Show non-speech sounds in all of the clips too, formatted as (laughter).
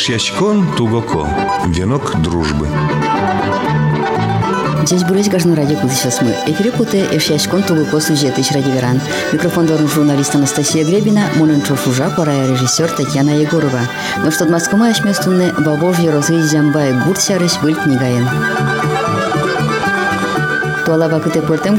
Ишьячкон тугоко. Венок дружбы. Здесь бурыч гажну радио кудышас мы. Эфире куте эшяшкон тугуко сюжеты радиверан. Микрофон журналист Анастасия Гребина, Муненчо Шужа, пора режиссер Татьяна Егорова. Но что Москва ашместунны бабов ерозы зямбай гуртсярыш был книгаен туалава кыте портем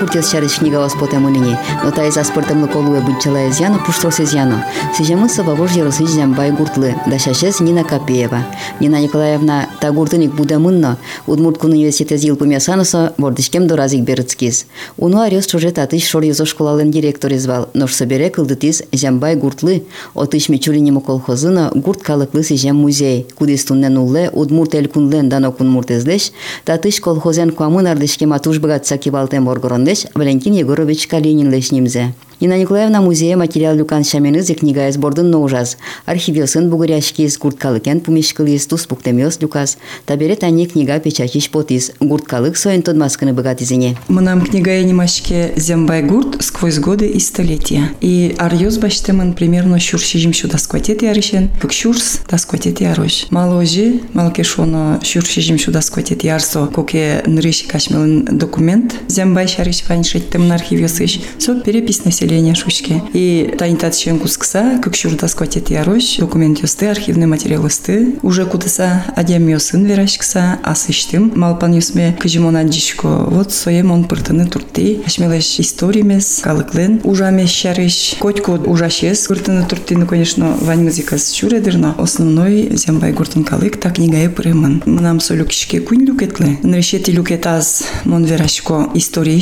вас потем улине, но та из аспортем луколуе будчала зяну пуштросе зяну. Сижемы сабавож ярысы бай гуртлы, да шашес Нина Капеева. Нина Николаевна та гуртыник будамынно, удмурткун университет зил пумясануса бордышкем доразик берыцкиз. Уну арес чуже татыш шор юзо школален директор извал, но собере кылдытиз зямбай гуртлы, отыш мичулинимо колхозына гурт калыклы сижем музей, кудистуннен улле удмурт элкунлен дано кунмуртезлеш, татыш колхозен куамын ардышке матуш богатца Кибалтем Боргорондеш Валентин Егорович Калинин лешнимзе. Нина Николаевна музея материал люкан шаменызе книга из бордын ноужаз. Архивёсын бугуряшки из гурткалыкен пумешкылыз тус пуктемёс люкас. Табере тани книга печатиш потис. Гурткалык соен тодмасканы богатизине. Мнам книга я немашке зембай гурт сквозь годы и столетия. И арьёз баштемын примерно щуршижим сюда скватет ярышен, как щурс да скватет ярош. Маложи, малкешоно щуршижим сюда скватет ярсо, коке нрыши кашмелын документ. Зембай шарыш фаншеттем архивёсыш. Со перепись населения населения Шучки. И танитат чем кускса, как шурда скватит ярош, документ юсты, архивный материал юсты, уже кудаса адем юсын верашкса, асыштым, малпан юсме кыжимон аджишко, вот соем он пыртыны турты, ашмелеш историемес, калыклен, ужамес шарыш, котько ужашес, пыртыны турты, ну, конечно, вань музыкас шуредерно, основной зембай гуртын калык, так книга пырымын. Нам солюкишке кунь люкетле, нрешети люкетаз мон верашко истории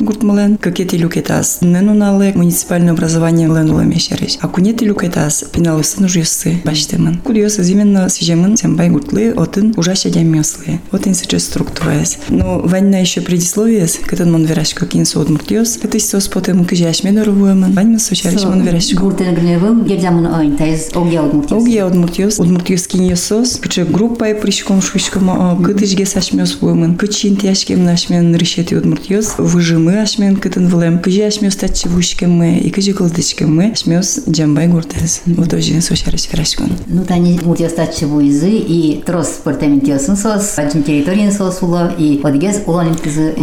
гуртмален, какети люкетаз ненуналы, лек муниципальное образование ленула мешереш. А кунети люкетас пиналысын ужюсы баштемын. Курьез именно свежемын сембай гуртлы отын ужаще дямёслы. Вот ин сейчас структураясь. Но ванна еще предисловие, когда мон верашко кин сод муртьёс. Это все спотем кыжаш мен урвуемын. Ванна сочариш мон верашко. Гуртен гневым, гердямын ойн, тайз огья удмуртьёс. Огья удмуртьёс. Удмуртьёс кин ёсос. Кычы группа и пришком шушком кытыжге сашмёс буемын. Кычин тяшкем нашмен решети удмуртьёс. Выжимы ашмен кытын влем. Кыжи ашмёс тачы ушкемме эки мы, ишмеус жамбай гуртес. Вот ожин сошарыш ферашкун ну тани муртиостатчы буйзы и трос спортаментиосын сос ажин территориян сос уло и одгез уланин кызы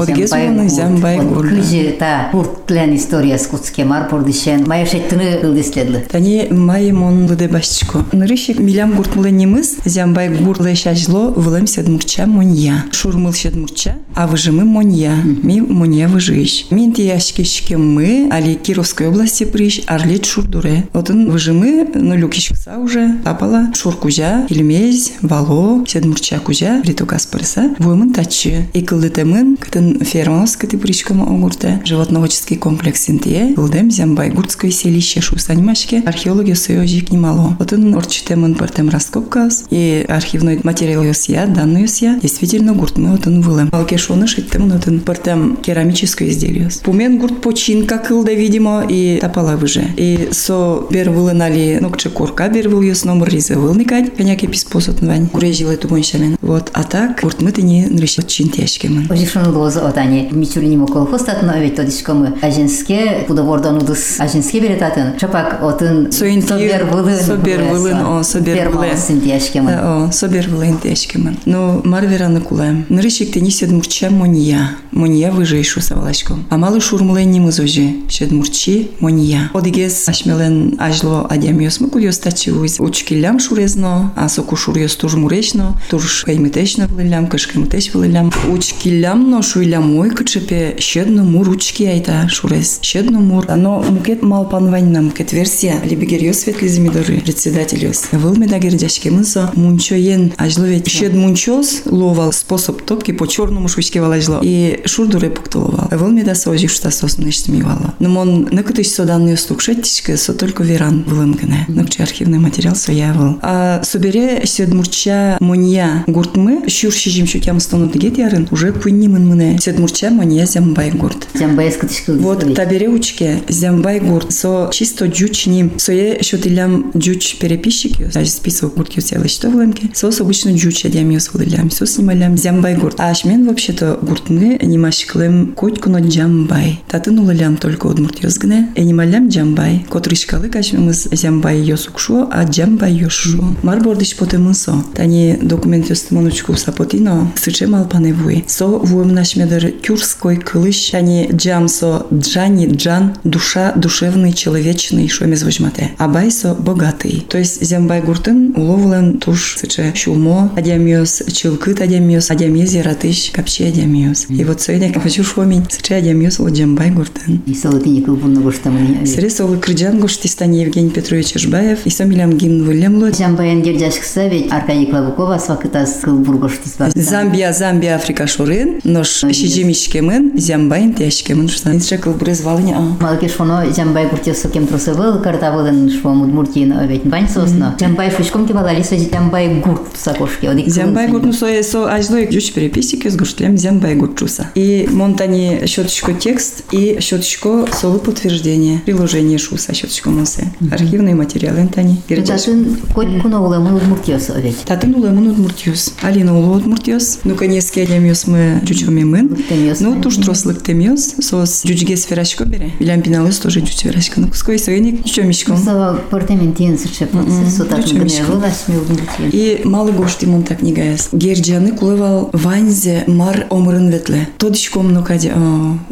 жамбай гурт. кыжы та гурт тлен история куцке мар пордышен маяшеттыны кылдыследлы тани маем он лыде башчко нырышик милям гуртмулы немыз зямбай гурлы шажло вылым седмурча монья. Шурмыл седмурча а выжимы монья. Ми монья выжыш мин тияшкешке мы али Кировской области приш Арлит Шурдуре. Вот он выжимы, ну люкишкса уже, тапала Шуркузя, Ильмез, Вало, Седмурча Кузя, Ритукас Пырса, Воймын Тачи. И кылдытемын, кытын фермалс кыты пришкама огурта, животноводческий комплекс Синтие, Кылдем Зямбай, Гурцкое селище Шусанимашке, археология союзик немало. Вот он орчитемын портем раскопкас, и архивной материал юсия, данные юсия, действительно гурт мы вот он вылем. Алкешоны шиттем, вот он портем керамическое изделие. Пумен гурт починка кылда видимо, и тапала выже. И со бер вылынали, ну, кче корка бер выл юс номер ризы вылникать, коняк епис посот вань, курежил эту гоншамен. Вот, а так, курт мы ты не нрышит чин тяжкемен. Ожишон лозы отани, мичулинимо колхоз татын, овет тодишко мы ажинске, пудовордан удыс ажинске беретатын, чапак отын собер вылын. Собер вылын, о, собер вылын. Фермалсын тяжкемен. О, собер вылын тяжкемен. Ну, марвераны кулаем. Нрышик ты не сед мурча мония. Мония выже ишу савалашком. А малы шурмлен не мызожи. Шед мурчи мония. Одигес ашмелен ажло адямиос мукуйос тачивуз. Учкилям шурезно, а соку шурьос туж муречно, туж каймитечно влилям, кышкаймитеч влилям. Учкилям но шуйлям мой кычепе щедно мур учки айта шурез. Щедно мур. Но мукет мал панваньна мукет версия. Либегерьос светлизмидоры. Председательос. Выл медагер дяшкемынсо мунчоен ажловет. Щед мунчос ловал способ топки по черному шучке валажло. И шурдуре пуктоловал. Выл медасо ожившта соснышными вала. Но он Накытыш соданный стукшеттичка, со только веран вылынгане. Накчи архивный материал соявыл. А собере седмурча мония гуртмы, щурши жимшу кям стану дегет ярын, уже пуннимын мыне. Седмурча мония зямбай гурт. Зямбай скатышкыл. Вот табере учке зямбай гурт. Со чисто джуч ним. Сое шотилям джуч переписчики, даже списывал гурт юсела что влымке. Сос обычно джуч адям юсвылилям. Сос снималям зямбай гурт. А ашмен вообще-то гуртмы немашклым котькуно джамбай. Татын улалям только удмурт удмуртиозгне, энималям джамбай, котрышкалы качмемыз зямбай йосукшо, а джамбай йошшо. Мар бордиш потемынсо, тани документ ёстымонучку сапотино, сыче малпаневуи. Со вуем нашмедер кюрской кылыш, тани джамсо джани джан, душа, душевный, человечный, шомез возьмате. Абай со богатый. То есть зямбай гуртын уловлен туш сыче шулмо, адямиос, чилкыт адямиос, адямиез яратыш, капчи адямиос. И вот сегодня хочу шомень, сыче адямиос ол джамбай гуртын. И салатини кылбунны гоштамын. Сресол Крыджан Гоштистани Евгений Петрович Ижбаев и Сомилям Гимн Вильямло. Жамбаян дердяшкса ведь Аркадий Клавукова свакытас кылбур гоштиспа. Замбия, Замбия, Африка Шурын, нош Шижимишкемын, Зямбайн Тяшкемын, что инше кылбуры звалыня. Малки шоно Жамбай гуртесо кем трусывыл, картавылын швом удмуртин ведь бань сосно. Жамбай фишком кивалалиса Жамбай гурт сакошки. Зямбай гурт ну сое со ажлой жуч переписики с гуртлем Зямбай гуртчуса. И монтани счеточко текст и счеточко солы подтверждение. Приложение шуса счеточко монсе. Архивные материалы тани. Татын кот куно уламы удмуртесо ведь. Татын улемын удмуртиус. Алина улы удмуртиус. Ну, конечно, демиус мы чучоми мын. Темиос. Ну, туш трослык темиус. Сос жучге сферашко бере. Билям пиналыс тоже жуч сферашко. Ну, куской сойник чучомишком. Сава портаментин сыче процесс сотатын Ничего, гне ничего. вылась ми удмуртин. И малы гошти мон так нигаяс. Герджаны кулывал ванзе мар омрын ветле. Тодичком нокади,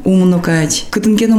ум нокади. Кытынкено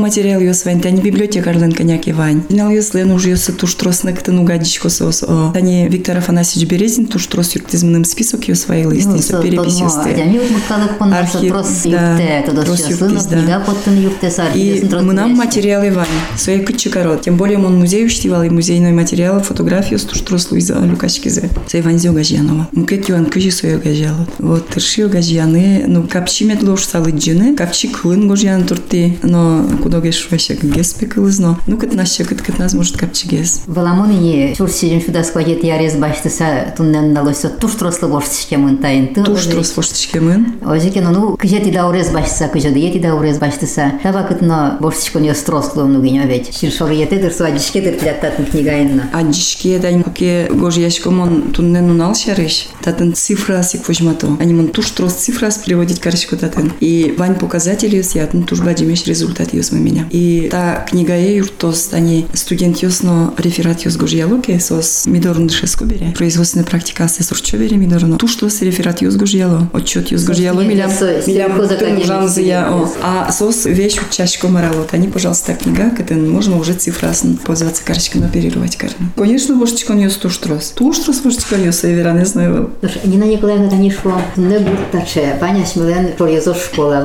материал ёс вань, тани библиотекарлен коняки вань. Пинал ёс лен уж туш трос на кытын угадичко сос. о. Тани Виктор Афанасьевич Березин туш трос юртизмным список ёс вайлы истин, перепись ёсты. Адями удмурталык понаса Архив, трос да. Тодос трос юктис, да. И мы нам материалы Вань, свои кычыкарот. Тем более он музей уштивал, и музейный материал, фотографию туш Луиза Люкачкизе. Сей Ванзио Газьянова. Мукет Юан Кыжи свое газяло. Вот тершио Газьяны, ну капчи медлош салы джины, капчи клын Гожьян турти, но куда геш вообще геспе кылызно. Ну кыт наше, кыт кыт нас может капчи гес. Валамонине чур сижим сюда складет ярез баштыса туннен налосо туш трослы боштышке мынтайын. Ты Туш трос воштичкемын. Озеке ну кыжети да урез баштыса кыжады ети да урез баштыса. Таба кытно боштышко не строслы ну гинё ведь. Ширшор етедер свадишкедер тляттатын книгайынна. А дишке дань коке гожи яшкомон туннен унал шарыш. Татын цифра сик возьмато. Они мон туш трос цифра приводить карышко татын. И вань показатель юс ятын туш бадимеш результат юс мы меня. И та книга е юртос они студент юсно реферат юс гожи ялоке сос мидорн дышеско бере. Производственная практика асессор чо бере мидорно. Туш трос реферат юс гожи яло. Отчет юс гожи яло милям. Милям ужанзы я. А сос вещь чашко моралот. Они, пожалуйста, книга, кытын можно уже цифрасын пользоваться карышками оперировать карны. Конечно, вошечкон юс туш трос. Туш трос вошечкон юс, я верно не знаю. Нина Николаевна танишко не гуртаче, паня шмелен шорьезо школа,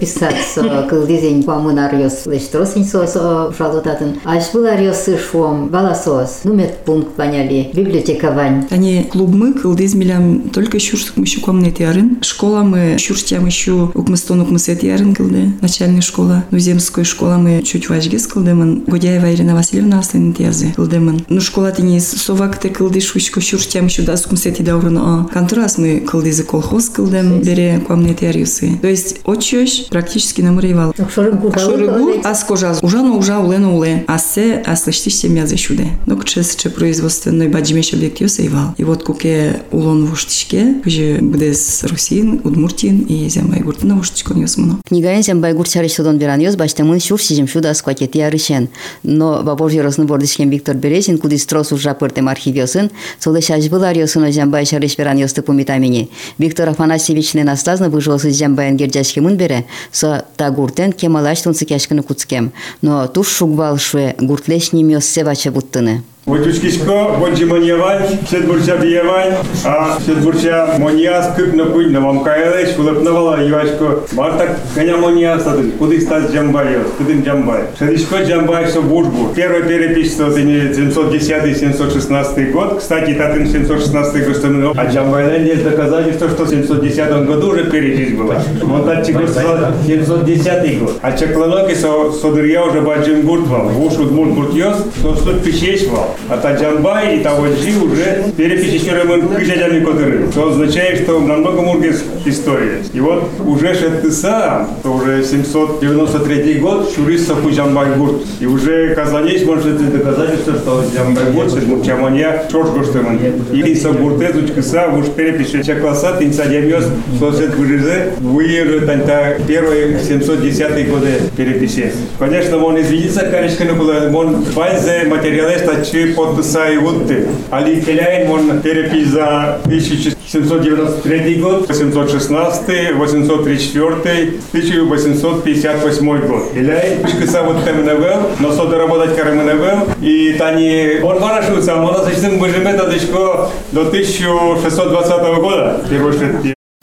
писаться, (laughs) кыл дизень памын арьос, лишь тросень сос шалотатын. Аж был арьос швом, баласос, нумет пункт паняли, библиотека вань. Они клуб мы, кылдыз милям только щурсук мы щу комнате ярын. Школа мы щурстям еще укмыстон укмысет ярын кылды. Начальная школа. Ну, земская школа мы чуть важгес кылдымын. Годяева Ирина Васильевна аслын тязы кылдымын. Ну, школа тени совак те кылды шучко щурстям еще да укмысет и даурын. А контрас мы кылдызы колхоз кылдым бере комнате ярюсы. То есть очёш практически намрывал. Шорыгу, Шурыгу, а скожа, ужано ужа улено уле, а се, а слышишь семья за щуде. Но к чес, че производственной баджимеш объект юсейвал. И вот куке улон в уштичке, кже буде с Русин, Удмуртин и земай гуртина в уштичкон юсмано. Книгаен сен байгур чарыш содон беран ёс баштамын шур сижим шуда скватети ярышен. Но бабор жиросны бордышкен Виктор Березин, куди строс уж рапортем архив ёсын, солы шаш был арьосын о жамбай чарыш беран ёсты помитамини. Виктор Афанасьевич не наслазно выжился жамбайен герджашки мын бере, со та гуртен кемалаш тунцы кяшкыны куцкем. Но туш шугбал шве гуртлеш ним ёс севача буттыны. Войчучкишко, бончи маньявань, сет бурча биявань, а сет бурча моньяс, кык на куй, на вам каялеш, улепнавала юачко, мартак коня моньяс, куды стать джамбай, кудым джамбай. Шадишко джамбай, что буржбу. Первая перепись, это не 710-716 год, кстати, татын 716 год, что мы, а джамбай есть доказательство, что в 710 году уже перепись была. Вот так чего 710 год. А чекланоки, со содырья уже баджим буртвал, вуш удмурт буртьёс, то что пищечвал. А та Джамбай и Таваджи уже перепечечерем кыжадями которые. Что означает, что намного мургес история. И вот уже Шеттыса, то уже 793 год, Шуриса Джамбай Гурт. И уже Казанец может это доказательство, что Джамбай Гурт, это Мурчамания, Шорш Гоштеман. И Сабуртез, Учкыса, уж перепечеча класса, Тинца Демьёс, Сосед выезжает Танта первые 710 годы переписи. Конечно, он извинится, конечно, но он базе материалиста, чи подписа и вудты. Али Келяин, он перепись за 1793 год, 816, 834, 1858 год. Келяин, пишкаса вот Каменевел, но сода работать Каменевел, и тани, он хорошо, а он зачем выжимет до 1620 года, первый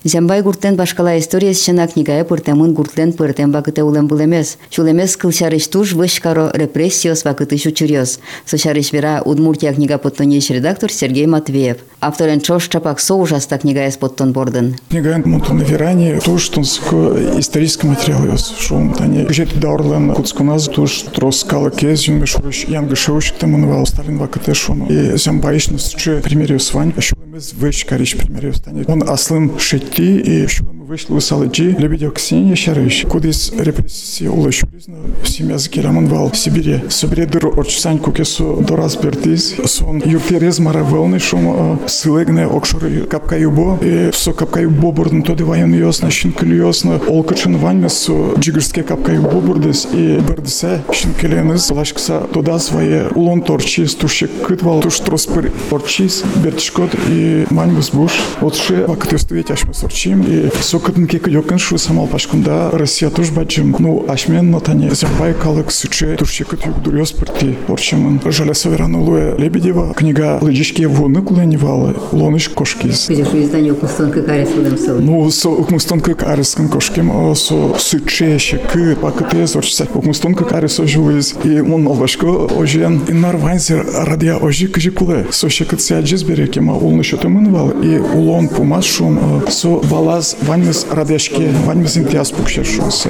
Зямбай гурттен башкала историяс чына книгая пыртемын гуртлен пыртем вакыты улем был эмес. Чул эмес кылчарыш туш вышкаро репрессиос вакыты шучурьос. Сочарыш вера Удмуртия книга подтонеш редактор Сергей Матвеев. Авторен чош чапак со ужаста книга из подтон борден. Книга монту на веране то, что исторический материал ёс. Шо тани жет даурлен куцкуназ туш трос кала кез юнга шурыш янга шоуш темунвал сталин вакыты шону. И зямбайшнус че примерю свань. Эмес вышкарыш примерю станет. Он аслым шет ти і що ми вийшли у Салиджі, Лебедєв Ксенія Шариш, кудись репресії Ола Шурізна, сім'я з Кіраманвал, Сибірі, Собірі дир очсань кукесу до раз бертіз, сон юртерез маравелний, шум силегне окшори капкаюбо, і со капкаюбо бурден тоді воєнний йосна, щінкелюйосна, олкачин ваньмесу, джигерське капкаюбо бурдес, і бердесе щінкеленес, лашкса тода своє улон торчіз, туше китвал, туш троспер торчіз, бертішкот і маньмес буш, от ще вакти стоїть аж ми сорчим, і сокытын кек йокын шу самал пашкында Россия туш бачым, ну ашмен нотане зямбай калык суче туш шекыт юк дурьос пырти орчымын. Жаля Соверана Луя Лебедева, книга Лыджишке вуны куланивалы, лоныш кошкиз. Где же издание Укмустон Кыкарис улем сыл? Ну, со укмустон кык арыскын кошким, со суче шекы пакыте зорчса. Укмустон кык арыс ожуиз, и он албашко ожен, и нарвайзер радия ожи кыжи куле. Со шекыт сяджиз берекема улны шотымын вал, и улон пумас шум, со валаз ваньмыз радешке, ваньмыз интиас пукшершусы.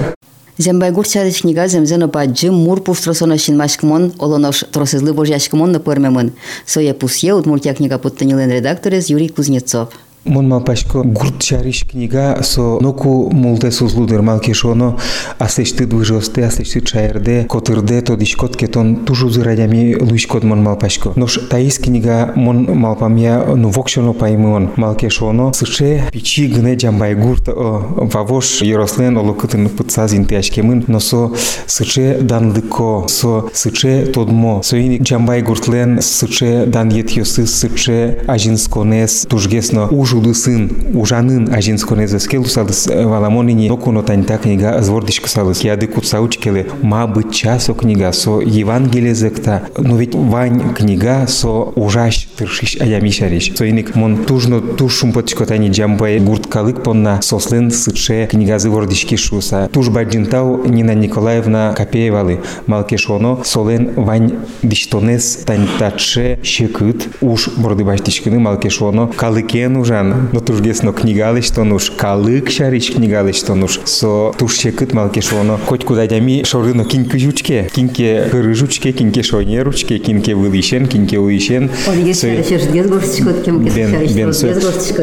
Зембайгур чадыш книга земзено паджы мур пустросона шинмашкмон олонош тросызлы божьяшкмон на пырмемын. Соя пусье удмуртия книга подтанилен редакторез Юрий Кузнецов. Мон малпашко гурт шариш книга со ноку мулте сузлудер малки шоно асешты движосте асешты чайрде котырде то дишкот кетон тужу зырадями луишкот мон малпашко. Нош таис книга мон малпамя ну вокшоно паймон малки шоно сыше пичи гне джамбай гурт вавош Ярослен олокытын пытса зинтяшкемын но со сыше данлыко со сыше тодмо соини джамбай гуртлен сыше дан етьосы сыше ажинсконес тужгесно уж ужудысын ужанын ажинсконезе скелусалыс валамонине нокуно таньта книга звордишка салыс. Яды кутсаучкеле ма быть часо книга со евангелезекта но ведь вань книга со ужаш тыршиш аямишариш со иник мон тужно тушум потчко тани джамбай гурткалык понна сослен сыче книга звордишки шуса. Туж баджинтау Нина Николаевна Капеевалы малкешоно солен вань диштонес таньтаче щекыт уж борды баштишкины малкешоно калыкен ужан но туж десно книгалыш то нуш калык шариш книгалыш то нуш со туж щекыт малкешоно хоть куда дями шорыно киньки жучке киньке кырыжучке киньке шойнеручке киньке вылышен киньке уишен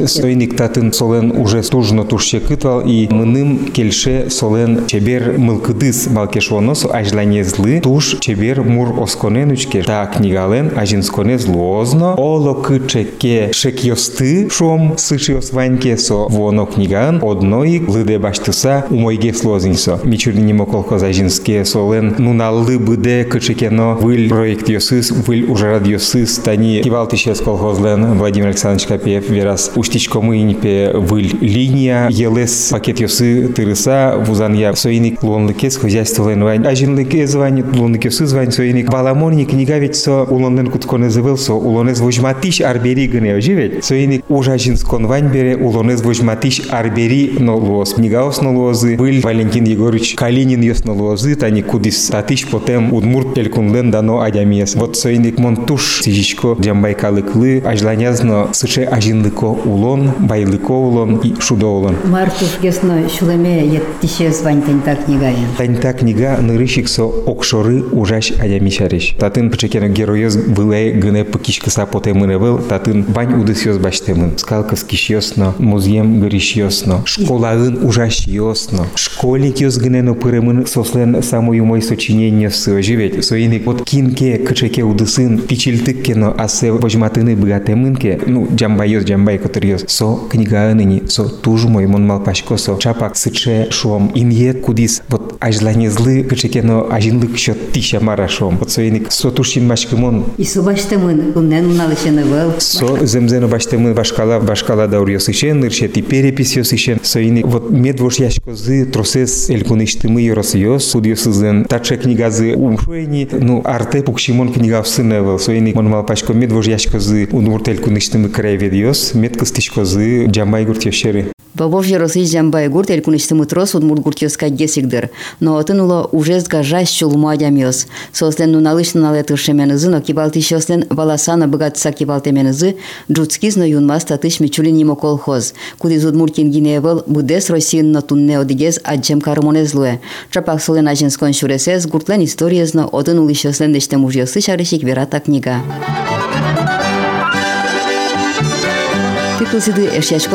стойник татын солен уже стужно туж щекытвал и мыным кельше солен чебер мылкыдыс малкешоно со ажланезлы туж чебер мур осконенучке та книгален ажинсконез лозно оло кычеке шекьосты шом сышиос ваньке со воно книган одной лыде баштыса умойге слозинсо. Мичурнимо колхоз ажинске солен нуналлы быде кычекено выль проект йосыс выль ужарад йосыс тани кивалтышес колхозлен Владимир Александрович Капеев верас уштичко мыйнипе выль линия елес пакет йосы тырыса вузанья соиник лонлыкес хозяйстволен вань ажинлыке звань лонлыкесы звань соиник баламони книга ведь со улонлен кутконе зывыл со улонез вожматиш арбери гыне оживет соиник ужажин конвань бере улонез вожматиш арбери но лоз. Книгаос но лозы, был Валентин Егорович Калинин ёс но лозы, тани кудис татиш потем удмурт пелькунлен дано адямиес. Вот сойник монтуш сижичко джамбай калыклы, ажланязно сыче ажинлыко улон, байлыко улон и шудо улон. Мартуш гесно шулеме ет тише звань тента книга. Таньта книга нырышиксо окшоры ужаш аямишариш. Татын пчекена героез былай гыне пыкишкыса потемыне был, татын бань удысёс баштемын. Скалкас кишьёсно, музьем гыришьёсно, школаын ужаш ёсно. Школьник ёс гыне но пырымын сослен само юмой сочинение живет. Соиник вот кинке кычеке удысын пичилтыкке но асе вожматыны быгатемынке, ну джамбай ёс джамбай котыр ёс. Со книга аныни, со туж мой мон мал пашко со чапак сыче шуам имьет кудис вот ажлане злы кычеке но ажинлык счет тища мара. Вот соиник со тушин машкымон И субаштемын куннен уналышыны был. Со земзено баштемы башкала башкала да урьосышен, иршети перепись йосышен, соини вот медвош ящкозы тросес элькуныштымы йоросыйос, судьосызын, таче книгазы умшуэни, ну арте пукшимон книга всынэвыл, соини мон малпачко медвош ящкозы унуртелькуныштымы краеведиос, меткыстышкозы джамай гуртьешеры. йошери. Бабов жеросы жамбай гурт элькунышты мытрос удмурт гурт ёска гесигдер. Но отын уло уже сгажась чулму адямёс. Сослен нуналыш налетыр шеменызы, но кибалти шослен валасана богатца кибалтеменызы, джуцкизно юнмас татыш мичулин нимо колхоз. Кудиз удмуртин гинеевел будес Россиин на тунне одигез аджем кармонезлуе. Чапак солен аженскон шуресез гуртлен историезно отын ули шослен деште мужьосы шарышик верата книга. Тиклсиды эшяшкон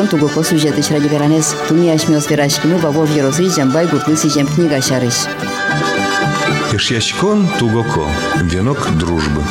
Тугоко сюжеты шраги веранес. Туни ашмёс верашкины бабов еросы жамбай гуртлы сижем книга шарыш. Ишьячкон Тугоко. Венок дружбы.